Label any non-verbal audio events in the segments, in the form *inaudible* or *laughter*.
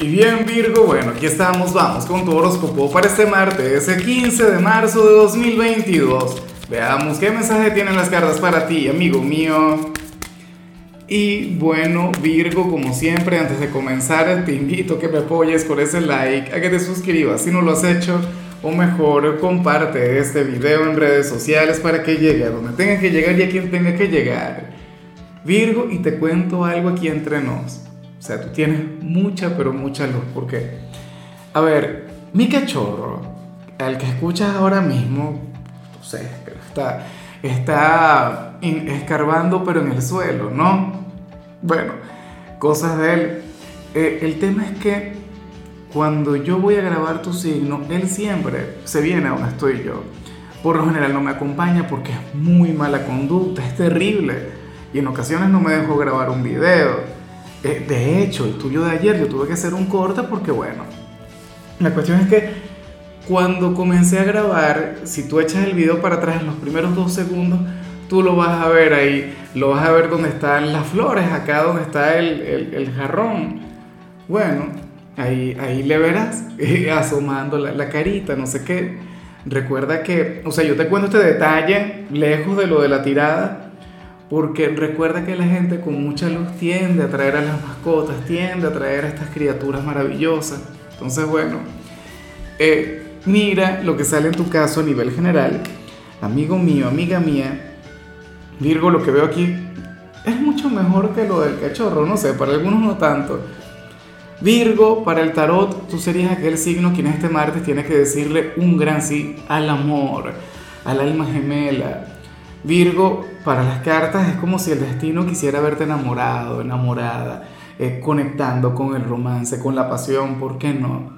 Y bien Virgo, bueno, aquí estamos, vamos con tu horóscopo para este martes, ese 15 de marzo de 2022. Veamos qué mensaje tienen las cartas para ti, amigo mío. Y bueno, Virgo, como siempre, antes de comenzar, te invito a que me apoyes con ese like, a que te suscribas si no lo has hecho, o mejor, comparte este video en redes sociales para que llegue a donde tenga que llegar y a quien tenga que llegar. Virgo, y te cuento algo aquí entre nos. O sea, tú tienes mucha, pero mucha luz. Porque, a ver, mi cachorro, el que escuchas ahora mismo, no sé, está, está escarbando, pero en el suelo, ¿no? Bueno, cosas de él. Eh, el tema es que cuando yo voy a grabar tu signo, él siempre se viene a donde estoy yo. Por lo general no me acompaña porque es muy mala conducta, es terrible. Y en ocasiones no me dejo grabar un video. Eh, de hecho, el tuyo de ayer yo tuve que hacer un corte porque, bueno, la cuestión es que cuando comencé a grabar, si tú echas el video para atrás en los primeros dos segundos, tú lo vas a ver ahí, lo vas a ver donde están las flores, acá donde está el, el, jarrón. Bueno, ahí, ahí le verás *laughs* asomando la, la carita, no sé qué. Recuerda que, o sea, yo te cuento este detalle lejos de lo de la tirada, porque recuerda que la gente con mucha luz tiende a traer a las mascotas, tiende a traer a estas criaturas maravillosas. Entonces, bueno, eh, mira lo que sale en tu caso a nivel general. Amigo mío, amiga mía, Virgo, lo que veo aquí es mucho mejor que lo del cachorro, no sé, para algunos no tanto. Virgo, para el tarot, tú serías aquel signo quien este martes tiene que decirle un gran sí al amor, al alma gemela, Virgo, para las cartas es como si el destino quisiera verte enamorado, enamorada, eh, conectando con el romance, con la pasión, ¿por qué no?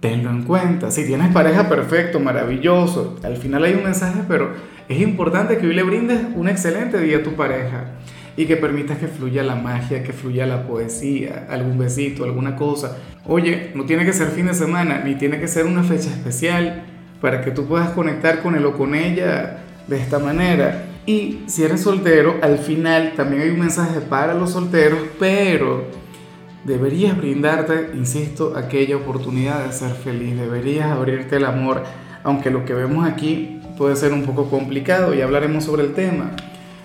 Tenlo en cuenta. Si tienes pareja, perfecto, maravilloso. Al final hay un mensaje, pero es importante que hoy le brindes un excelente día a tu pareja y que permitas que fluya la magia, que fluya la poesía, algún besito, alguna cosa. Oye, no tiene que ser fin de semana, ni tiene que ser una fecha especial para que tú puedas conectar con él o con ella de esta manera. Y si eres soltero, al final también hay un mensaje para los solteros, pero deberías brindarte, insisto, aquella oportunidad de ser feliz, deberías abrirte el amor, aunque lo que vemos aquí puede ser un poco complicado y hablaremos sobre el tema.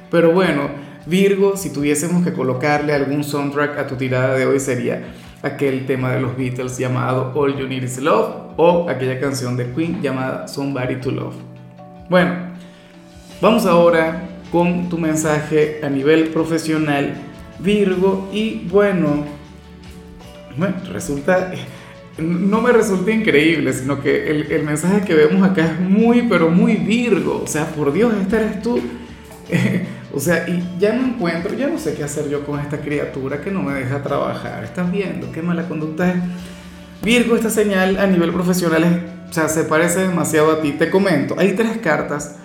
Pero bueno, Virgo, si tuviésemos que colocarle algún soundtrack a tu tirada de hoy sería aquel tema de los Beatles llamado All You Need Is Love o aquella canción de Queen llamada Somebody to Love. Bueno, Vamos ahora con tu mensaje a nivel profesional, Virgo, y bueno, resulta, no me resulta increíble, sino que el, el, mensaje que vemos acá es muy, pero muy Virgo, o sea, por Dios, esta eres tú. *laughs* o sea, y ya no encuentro, ya no sé qué hacer yo con esta criatura que no me deja trabajar. ¿Estás viendo qué mala conducta es? Virgo, esta señal a nivel profesional es, o sea, se parece demasiado a ti. Te comento, hay tres cartas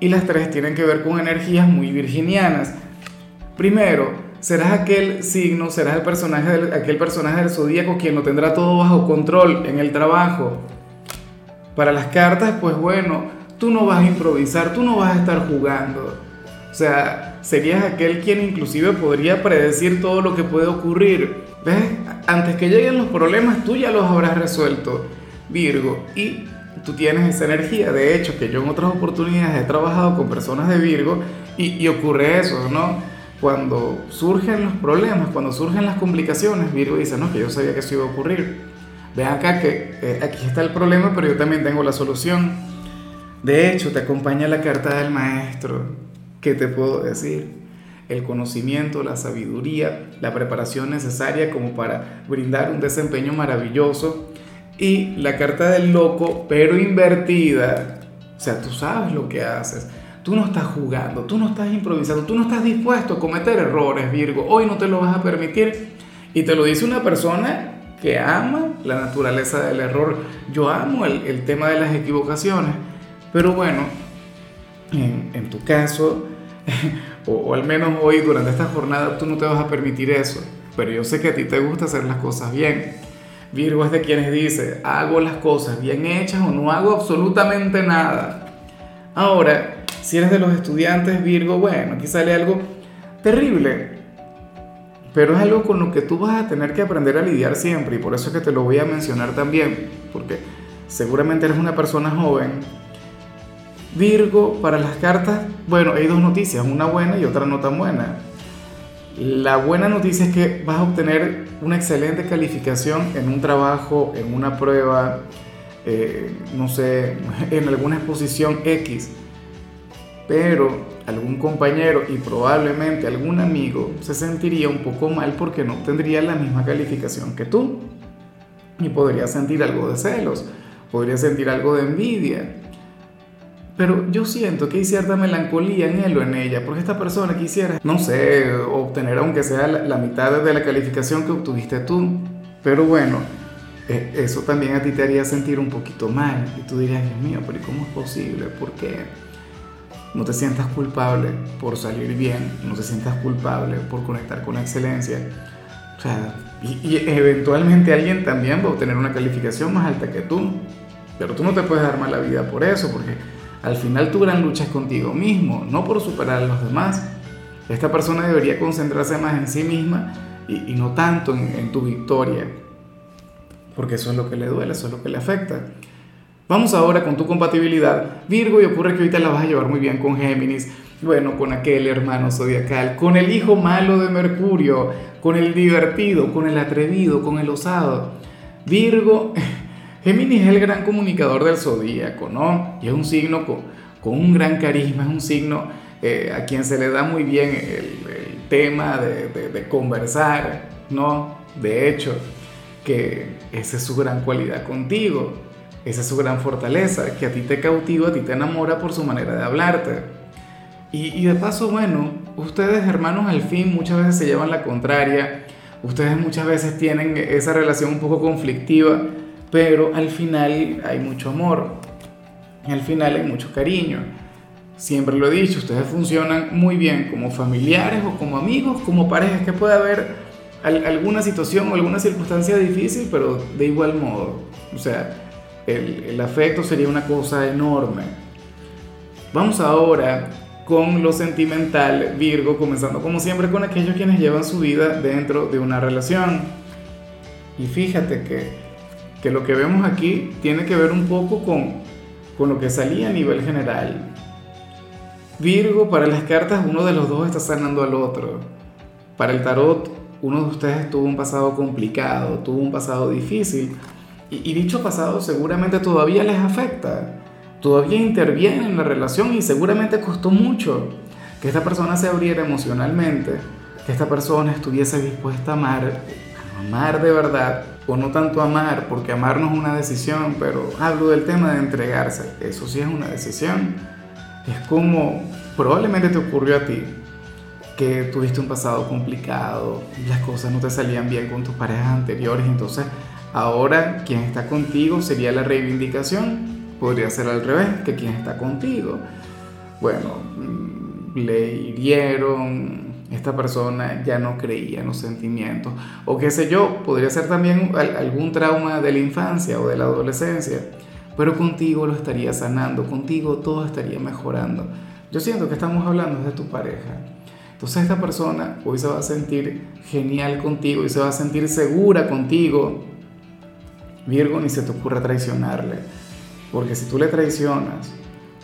y las tres tienen que ver con energías muy virginianas. Primero, serás aquel signo, serás el personaje del, aquel personaje del zodíaco quien lo tendrá todo bajo control en el trabajo. Para las cartas, pues bueno, tú no vas a improvisar, tú no vas a estar jugando. O sea, serías aquel quien inclusive podría predecir todo lo que puede ocurrir. ¿Ves? Antes que lleguen los problemas, tú ya los habrás resuelto, Virgo. Y tú tienes esa energía. De hecho, que yo en otras oportunidades he trabajado con personas de Virgo y, ocurre eso, ¿no? Cuando surgen los problemas, cuando surgen las complicaciones, Virgo dice, no, que yo sabía que eso iba a ocurrir. Ven acá que eh, aquí está el problema, pero yo también tengo la solución. De hecho, te acompaña la carta del maestro. ¿Qué te puedo decir? El conocimiento, la sabiduría, la preparación necesaria como para brindar un desempeño maravilloso y la carta del loco, pero invertida. O sea, tú sabes lo que haces. Tú no estás jugando, tú no estás improvisando, tú no estás dispuesto a cometer errores, Virgo. Hoy no te lo vas a permitir. Y te lo dice una persona que ama la naturaleza del error. Yo amo el, tema de las equivocaciones. Pero bueno, en, tu caso, *laughs* o al menos hoy durante esta jornada, tú no te vas a permitir eso. Pero yo sé que a ti te gusta hacer las cosas bien. Virgo es de quienes dice, hago las cosas bien hechas o no hago absolutamente nada. Ahora, si eres de los estudiantes Virgo, bueno, aquí sale algo terrible. pero es algo con lo que tú vas a tener que aprender a lidiar siempre y por eso es que te lo voy a mencionar también, porque seguramente eres una persona joven. Virgo, para las cartas, bueno, hay dos noticias, una buena y otra no tan buena. La buena noticia es que vas a obtener una excelente calificación en un trabajo, en una prueba, eh, no sé, *laughs* en alguna exposición X. Pero algún compañero y probablemente algún amigo se sentiría un poco mal porque no tendría la misma calificación que tú. Y podría sentir algo de celos, podría sentir algo de envidia. Pero yo siento que hay cierta melancolía en él o en ella, porque esta persona quisiera, no sé, obtener aunque sea la, mitad de la calificación que obtuviste tú. Pero bueno, e, eso también a ti te haría sentir un poquito mal. Y tú dirías, Dios mío, pero ¿cómo es posible? ¿Por qué? No te sientas culpable por salir bien, no te sientas culpable por conectar con la excelencia. O sea, y, y eventualmente alguien también va a obtener una calificación más alta que tú. Pero tú no te puedes dar mala vida por eso, porque al final tu gran lucha es contigo mismo, no por superar a los demás. Esta persona debería concentrarse más en sí misma y, no tanto en, en tu victoria, porque eso es lo que le duele, eso es lo que le afecta. Vamos ahora con tu compatibilidad. Virgo, y ocurre que ahorita la vas a llevar muy bien con Géminis. Bueno, con aquel hermano zodiacal, con el hijo malo de Mercurio, con el divertido, con el atrevido, con el osado. Virgo, Géminis es el gran comunicador del zodíaco, ¿no? Y es un signo con, un gran carisma, es un signo eh, a quien se le da muy bien el, tema de, conversar, ¿no? De hecho, que esa es su gran cualidad contigo, esa es su gran fortaleza, que a ti te cautiva, a ti te enamora por su manera de hablarte. Y, y de paso, bueno, ustedes hermanos al fin muchas veces se llevan la contraria, ustedes muchas veces tienen esa relación un poco conflictiva pero al final hay mucho amor, al final hay mucho cariño. Siempre lo he dicho, ustedes funcionan muy bien como familiares o como amigos, como parejas, que puede haber alguna situación o alguna circunstancia difícil, pero de igual modo. O sea, el, afecto sería una cosa enorme. Vamos ahora con lo sentimental, Virgo, comenzando como siempre con aquellos quienes llevan su vida dentro de una relación. Y fíjate que que lo que vemos aquí tiene que ver un poco con, con lo que salía a nivel general. Virgo, para las cartas uno de los dos está sanando al otro. Para el tarot, uno de ustedes tuvo un pasado complicado, tuvo un pasado difícil. Y, y dicho pasado seguramente todavía les afecta. Todavía interviene en la relación y seguramente costó mucho que esta persona se abriera emocionalmente, que esta persona estuviese dispuesta a amar, a amar de verdad o no tanto amar, porque amar no es una decisión, pero hablo del tema de entregarse, eso sí es una decisión. Es como probablemente te ocurrió a ti, que tuviste un pasado complicado, las cosas no te salían bien con tus parejas anteriores, entonces ahora quien está contigo sería la reivindicación, podría ser al revés, que quien está contigo. Bueno, mm, le hirieron, esta persona ya no creía en los sentimientos. O qué sé yo, podría ser también algún trauma de la infancia o de la adolescencia. Pero contigo lo estaría sanando, contigo todo estaría mejorando. Yo siento que estamos hablando de tu pareja. Entonces esta persona hoy se va a sentir genial contigo y se va a sentir segura contigo. Virgo, ni se te ocurra traicionarle. Porque si tú le traicionas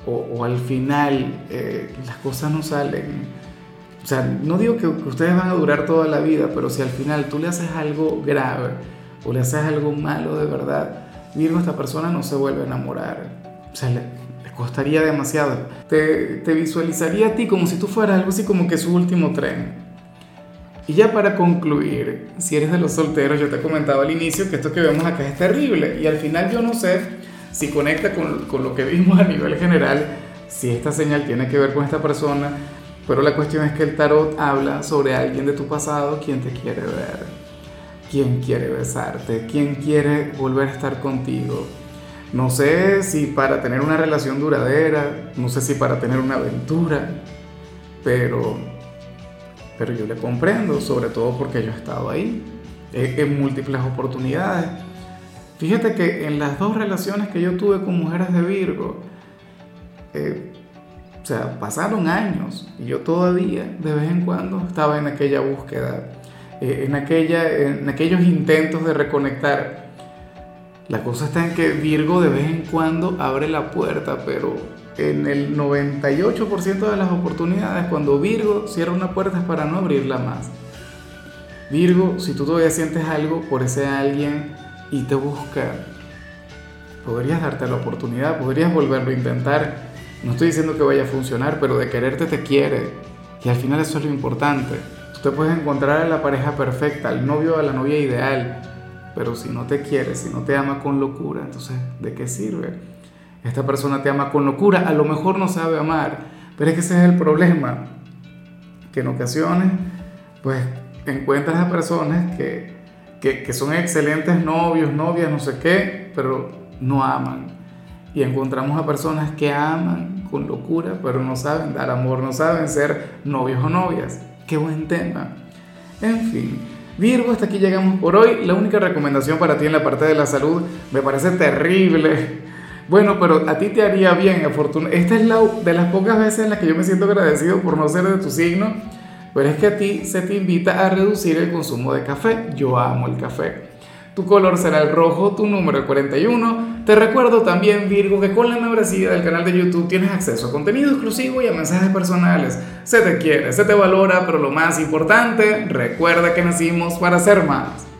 o, al final eh, las cosas no salen o sea, no digo que, ustedes van a durar toda la vida, pero si al final tú le haces algo grave o le haces algo malo de verdad, Virgo, esta persona no se vuelve a enamorar. O sea, le, costaría demasiado. Te, te visualizaría a ti como si tú fueras algo así como que su último tren. Y ya para concluir, si eres de los solteros, yo te comentaba al inicio que esto que vemos acá es terrible. Y al final yo no sé si conecta con, con lo que vimos a nivel general, si esta señal tiene que ver con esta persona pero la cuestión es que el tarot habla sobre alguien de tu pasado quien te quiere ver, quien quiere besarte, quien quiere volver a estar contigo. No sé si para tener una relación duradera, no sé si para tener una aventura, pero, pero yo le comprendo, sobre todo porque yo he estado ahí en, múltiples oportunidades. Fíjate que en las dos relaciones que yo tuve con mujeres de Virgo, eh, o sea, pasaron años y yo todavía de vez en cuando estaba en aquella búsqueda, eh, en, aquella, en aquellos intentos de reconectar. La cosa está en que Virgo de vez en cuando abre la puerta, pero en el 98% de las oportunidades cuando Virgo cierra una puerta es para no abrirla más. Virgo, si tú todavía sientes algo por ese alguien y te busca, podrías darte la oportunidad, podrías volverlo a intentar. No estoy diciendo que vaya a funcionar, pero de quererte te quiere. Y al final eso es lo importante. Tú te puedes encontrar a la pareja perfecta, al novio o a la novia ideal, pero si no te quiere, si no te ama con locura, entonces, ¿de qué sirve? Esta persona te ama con locura, a lo mejor no sabe amar, pero es que ese es el problema, que en ocasiones, pues encuentras a personas que, que, son excelentes novios, novias, no sé qué, pero no aman. Y encontramos a personas que aman con locura, pero no saben dar amor, no saben ser novios o novias. Qué buen tema. En fin, Virgo, hasta aquí llegamos por hoy. La única recomendación para ti en la parte de la salud me parece terrible. Bueno, pero a ti te haría bien, Esta es la de las pocas veces en las que yo me siento agradecido por no ser de tu signo pero es que a ti se te invita a reducir el consumo de café. Yo amo el café. Tu color será el rojo, tu número el 41. Te recuerdo también, Virgo, que con la membresía del canal de YouTube tienes acceso a contenido exclusivo y a mensajes personales. Se te quiere, se te valora, pero lo más importante, recuerda que nacimos para ser más.